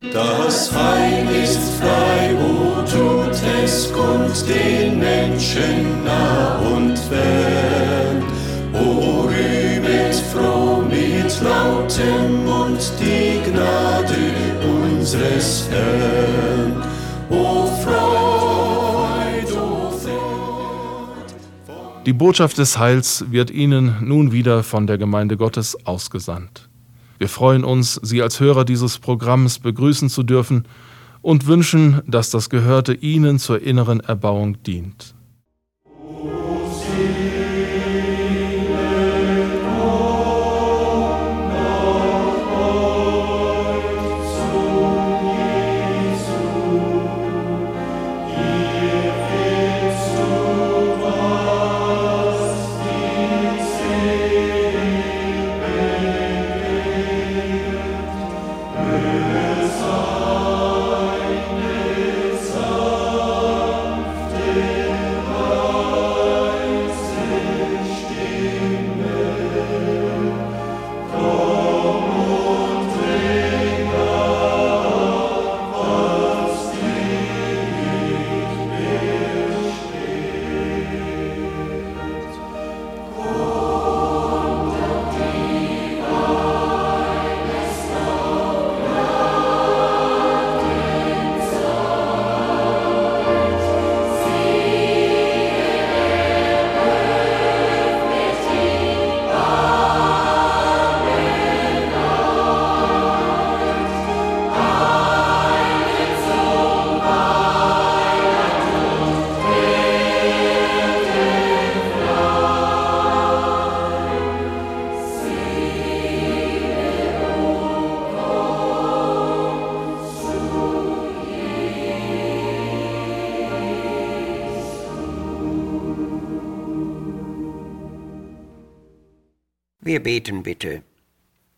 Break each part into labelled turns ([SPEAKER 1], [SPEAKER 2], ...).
[SPEAKER 1] Das Heil ist frei, o tut es kund den Menschen nah und fern. O rühmet froh mit lautem Mund die Gnade unseres Herrn. O Freud, o Freud.
[SPEAKER 2] Die Botschaft des Heils wird Ihnen nun wieder von der Gemeinde Gottes ausgesandt. Wir freuen uns, Sie als Hörer dieses Programms begrüßen zu dürfen und wünschen, dass das Gehörte Ihnen zur inneren Erbauung dient.
[SPEAKER 3] Wir beten bitte.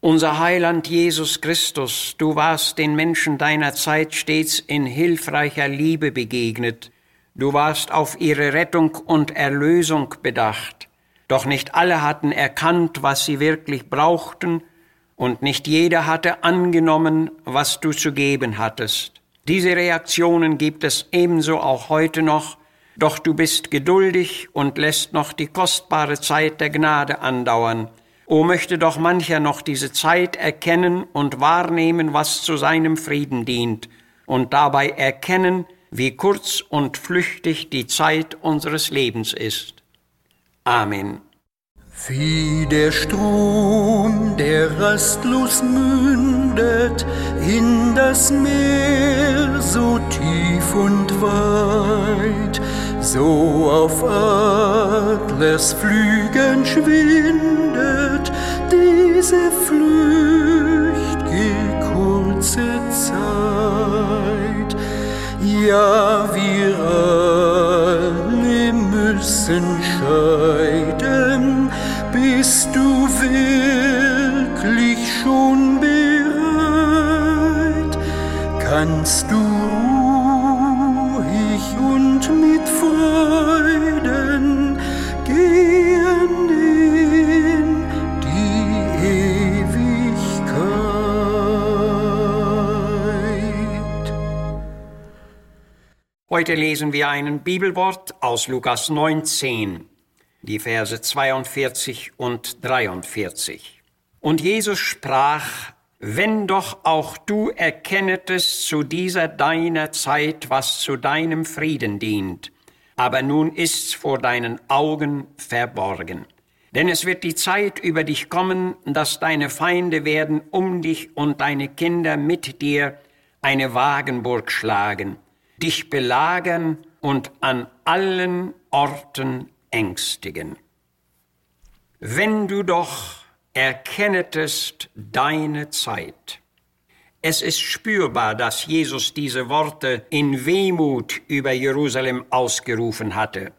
[SPEAKER 3] Unser Heiland Jesus Christus, du warst den Menschen deiner Zeit stets in hilfreicher Liebe begegnet. Du warst auf ihre Rettung und Erlösung bedacht. Doch nicht alle hatten erkannt, was sie wirklich brauchten, und nicht jeder hatte angenommen, was du zu geben hattest. Diese Reaktionen gibt es ebenso auch heute noch, doch du bist geduldig und lässt noch die kostbare Zeit der Gnade andauern. O möchte doch mancher noch diese Zeit erkennen und wahrnehmen, was zu seinem Frieden dient, und dabei erkennen, wie kurz und flüchtig die Zeit unseres Lebens ist. Amen.
[SPEAKER 4] Wie der Strom, der rastlos mündet in das Meer, so tief und weit, so auf Adlers Flügen schwindet diese flüchtige kurze Zeit. Ja, wir alle müssen scheiden, bist du wirklich schon bereit? Kannst du
[SPEAKER 3] Heute lesen wir ein Bibelwort aus Lukas 19, die Verse 42 und 43. Und Jesus sprach, wenn doch auch du erkennetest zu dieser deiner Zeit, was zu deinem Frieden dient, aber nun ist's vor deinen Augen verborgen. Denn es wird die Zeit über dich kommen, dass deine Feinde werden um dich und deine Kinder mit dir eine Wagenburg schlagen dich belagern und an allen Orten ängstigen. Wenn du doch erkennetest deine Zeit. Es ist spürbar, dass Jesus diese Worte in Wehmut über Jerusalem ausgerufen hatte.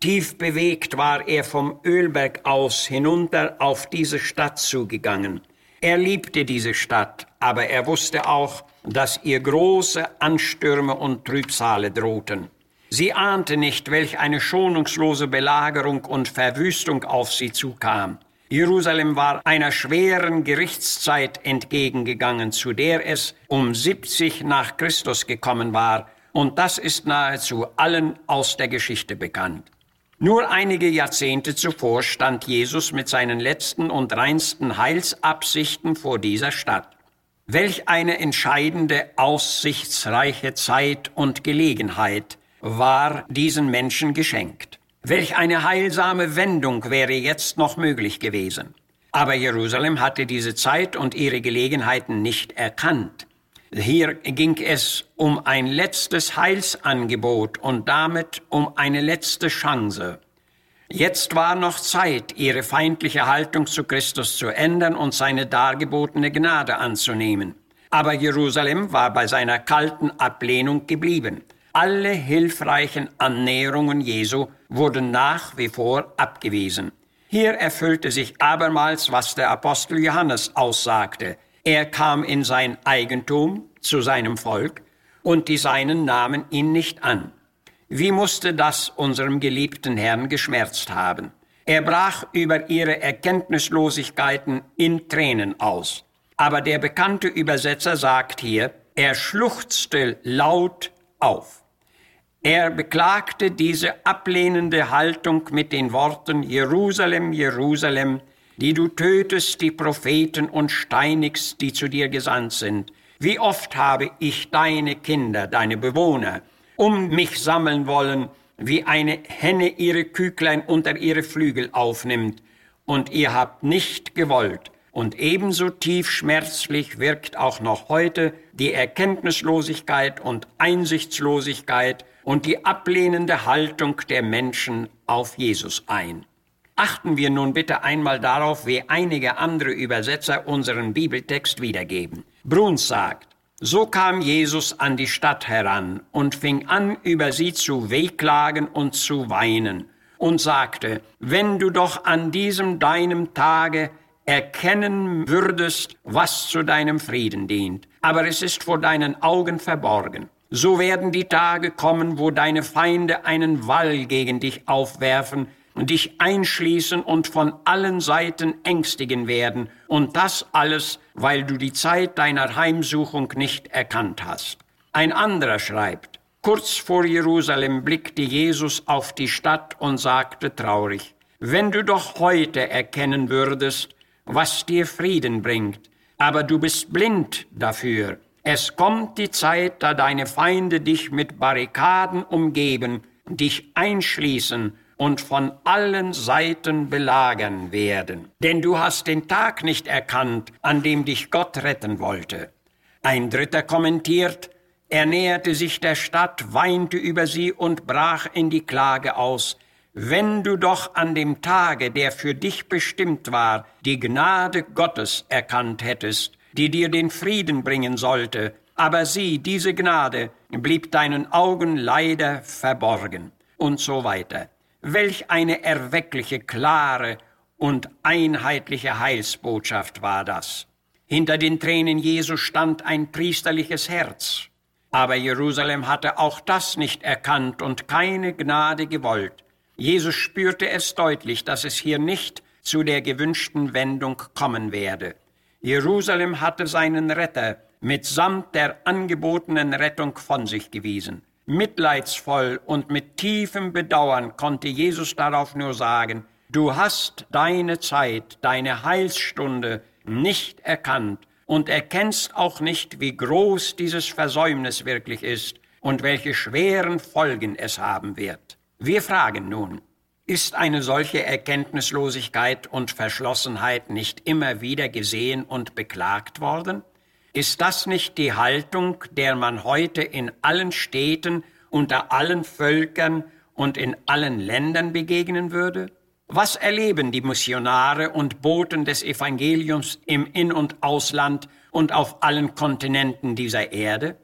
[SPEAKER 3] Tief bewegt war er vom Ölberg aus hinunter auf diese Stadt zugegangen. Er liebte diese Stadt, aber er wusste auch, dass ihr große Anstürme und Trübsale drohten. Sie ahnte nicht, welch eine schonungslose Belagerung und Verwüstung auf sie zukam. Jerusalem war einer schweren Gerichtszeit entgegengegangen, zu der es um 70 nach Christus gekommen war, und das ist nahezu allen aus der Geschichte bekannt. Nur einige Jahrzehnte zuvor stand Jesus mit seinen letzten und reinsten Heilsabsichten vor dieser Stadt. Welch eine entscheidende, aussichtsreiche Zeit und Gelegenheit war diesen Menschen geschenkt. Welch eine heilsame Wendung wäre jetzt noch möglich gewesen. Aber Jerusalem hatte diese Zeit und ihre Gelegenheiten nicht erkannt. Hier ging es um ein letztes Heilsangebot und damit um eine letzte Chance. Jetzt war noch Zeit, ihre feindliche Haltung zu Christus zu ändern und seine dargebotene Gnade anzunehmen. Aber Jerusalem war bei seiner kalten Ablehnung geblieben. Alle hilfreichen Annäherungen Jesu wurden nach wie vor abgewiesen. Hier erfüllte sich abermals, was der Apostel Johannes aussagte. Er kam in sein Eigentum zu seinem Volk, und die Seinen nahmen ihn nicht an. Wie musste das unserem geliebten Herrn geschmerzt haben? Er brach über ihre Erkenntnislosigkeiten in Tränen aus. Aber der bekannte Übersetzer sagt hier, er schluchzte laut auf. Er beklagte diese ablehnende Haltung mit den Worten Jerusalem, Jerusalem, die du tötest die Propheten und steinigst, die zu dir gesandt sind. Wie oft habe ich deine Kinder, deine Bewohner, um mich sammeln wollen, wie eine Henne ihre Küglein unter ihre Flügel aufnimmt, und ihr habt nicht gewollt. Und ebenso tief schmerzlich wirkt auch noch heute die Erkenntnislosigkeit und Einsichtslosigkeit und die ablehnende Haltung der Menschen auf Jesus ein. Achten wir nun bitte einmal darauf, wie einige andere Übersetzer unseren Bibeltext wiedergeben. Bruns sagt, so kam Jesus an die Stadt heran und fing an, über sie zu wehklagen und zu weinen und sagte, wenn du doch an diesem deinem Tage erkennen würdest, was zu deinem Frieden dient, aber es ist vor deinen Augen verborgen. So werden die Tage kommen, wo deine Feinde einen Wall gegen dich aufwerfen, dich einschließen und von allen Seiten ängstigen werden, und das alles, weil du die Zeit deiner Heimsuchung nicht erkannt hast. Ein anderer schreibt, kurz vor Jerusalem blickte Jesus auf die Stadt und sagte traurig, wenn du doch heute erkennen würdest, was dir Frieden bringt, aber du bist blind dafür. Es kommt die Zeit, da deine Feinde dich mit Barrikaden umgeben, dich einschließen und von allen Seiten belagern werden. Denn du hast den Tag nicht erkannt, an dem dich Gott retten wollte. Ein Dritter kommentiert, er näherte sich der Stadt, weinte über sie und brach in die Klage aus, wenn du doch an dem Tage, der für dich bestimmt war, die Gnade Gottes erkannt hättest, die dir den Frieden bringen sollte, aber sieh, diese Gnade blieb deinen Augen leider verborgen und so weiter. Welch eine erweckliche, klare und einheitliche Heilsbotschaft war das. Hinter den Tränen Jesu stand ein priesterliches Herz. Aber Jerusalem hatte auch das nicht erkannt und keine Gnade gewollt. Jesus spürte es deutlich, dass es hier nicht zu der gewünschten Wendung kommen werde. Jerusalem hatte seinen Retter mitsamt der angebotenen Rettung von sich gewiesen. Mitleidsvoll und mit tiefem Bedauern konnte Jesus darauf nur sagen, du hast deine Zeit, deine Heilsstunde nicht erkannt und erkennst auch nicht, wie groß dieses Versäumnis wirklich ist und welche schweren Folgen es haben wird. Wir fragen nun, ist eine solche Erkenntnislosigkeit und Verschlossenheit nicht immer wieder gesehen und beklagt worden? Ist das nicht die Haltung, der man heute in allen Städten, unter allen Völkern und in allen Ländern begegnen würde? Was erleben die Missionare und Boten des Evangeliums im In- und Ausland und auf allen Kontinenten dieser Erde?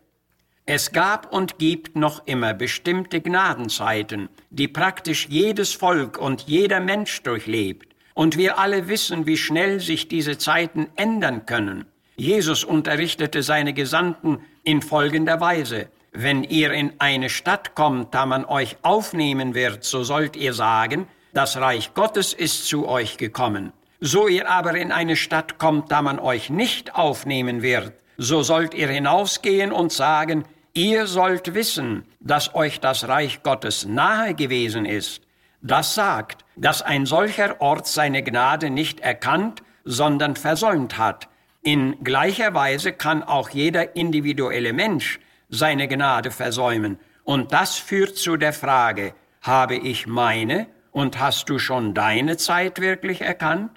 [SPEAKER 3] Es gab und gibt noch immer bestimmte Gnadenzeiten, die praktisch jedes Volk und jeder Mensch durchlebt. Und wir alle wissen, wie schnell sich diese Zeiten ändern können. Jesus unterrichtete seine Gesandten in folgender Weise. Wenn ihr in eine Stadt kommt, da man euch aufnehmen wird, so sollt ihr sagen, das Reich Gottes ist zu euch gekommen. So ihr aber in eine Stadt kommt, da man euch nicht aufnehmen wird, so sollt ihr hinausgehen und sagen, ihr sollt wissen, dass euch das Reich Gottes nahe gewesen ist. Das sagt, dass ein solcher Ort seine Gnade nicht erkannt, sondern versäumt hat. In gleicher Weise kann auch jeder individuelle Mensch seine Gnade versäumen. Und das führt zu der Frage, habe ich meine und hast du schon deine Zeit wirklich erkannt?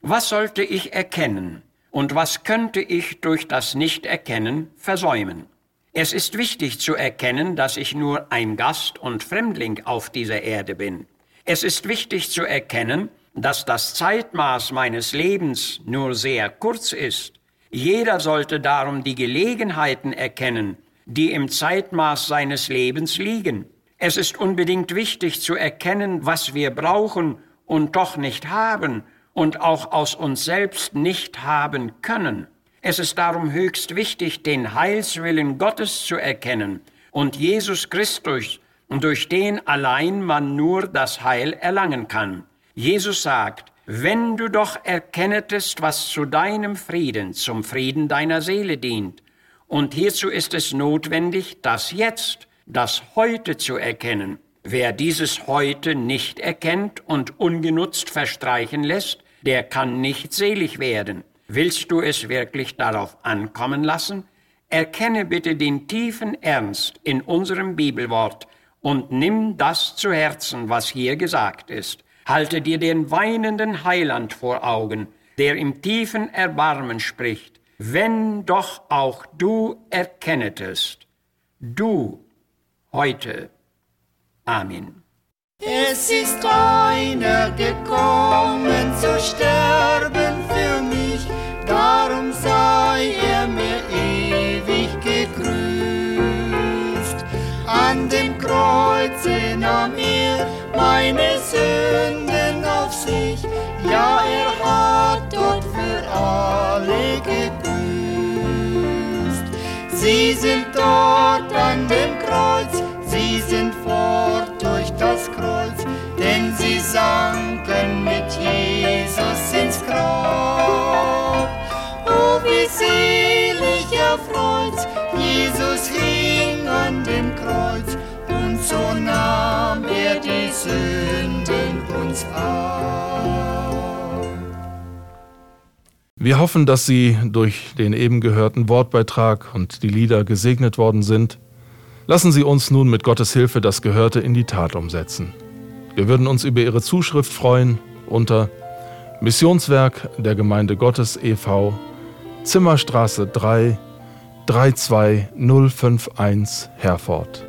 [SPEAKER 3] Was sollte ich erkennen und was könnte ich durch das Nichterkennen versäumen? Es ist wichtig zu erkennen, dass ich nur ein Gast und Fremdling auf dieser Erde bin. Es ist wichtig zu erkennen, dass das Zeitmaß meines Lebens nur sehr kurz ist. Jeder sollte darum die Gelegenheiten erkennen, die im Zeitmaß seines Lebens liegen. Es ist unbedingt wichtig zu erkennen, was wir brauchen und doch nicht haben und auch aus uns selbst nicht haben können. Es ist darum höchst wichtig, den Heilswillen Gottes zu erkennen und Jesus Christus, durch den allein man nur das Heil erlangen kann. Jesus sagt, wenn du doch erkennetest, was zu deinem Frieden, zum Frieden deiner Seele dient, und hierzu ist es notwendig, das Jetzt, das Heute zu erkennen. Wer dieses Heute nicht erkennt und ungenutzt verstreichen lässt, der kann nicht selig werden. Willst du es wirklich darauf ankommen lassen? Erkenne bitte den tiefen Ernst in unserem Bibelwort und nimm das zu Herzen, was hier gesagt ist. Halte dir den weinenden Heiland vor Augen, der im tiefen Erbarmen spricht. Wenn doch auch du erkennetest, du heute. Amen.
[SPEAKER 5] Es ist einer gekommen zu sterben für mich, darum sei er mir ewig gegrüßt. Dem Kreuze nahm er meine Sünden auf sich, ja, er hat dort für alle gebüßt. Sie sind dort an dem Kreuz, sie sind fort durch das Kreuz, denn sie sanken Sünden uns.
[SPEAKER 2] Wir hoffen, dass Sie durch den eben gehörten Wortbeitrag und die Lieder gesegnet worden sind. Lassen Sie uns nun mit Gottes Hilfe das Gehörte in die Tat umsetzen. Wir würden uns über Ihre Zuschrift freuen unter Missionswerk der Gemeinde Gottes e.V. Zimmerstraße 3 32051 Herford.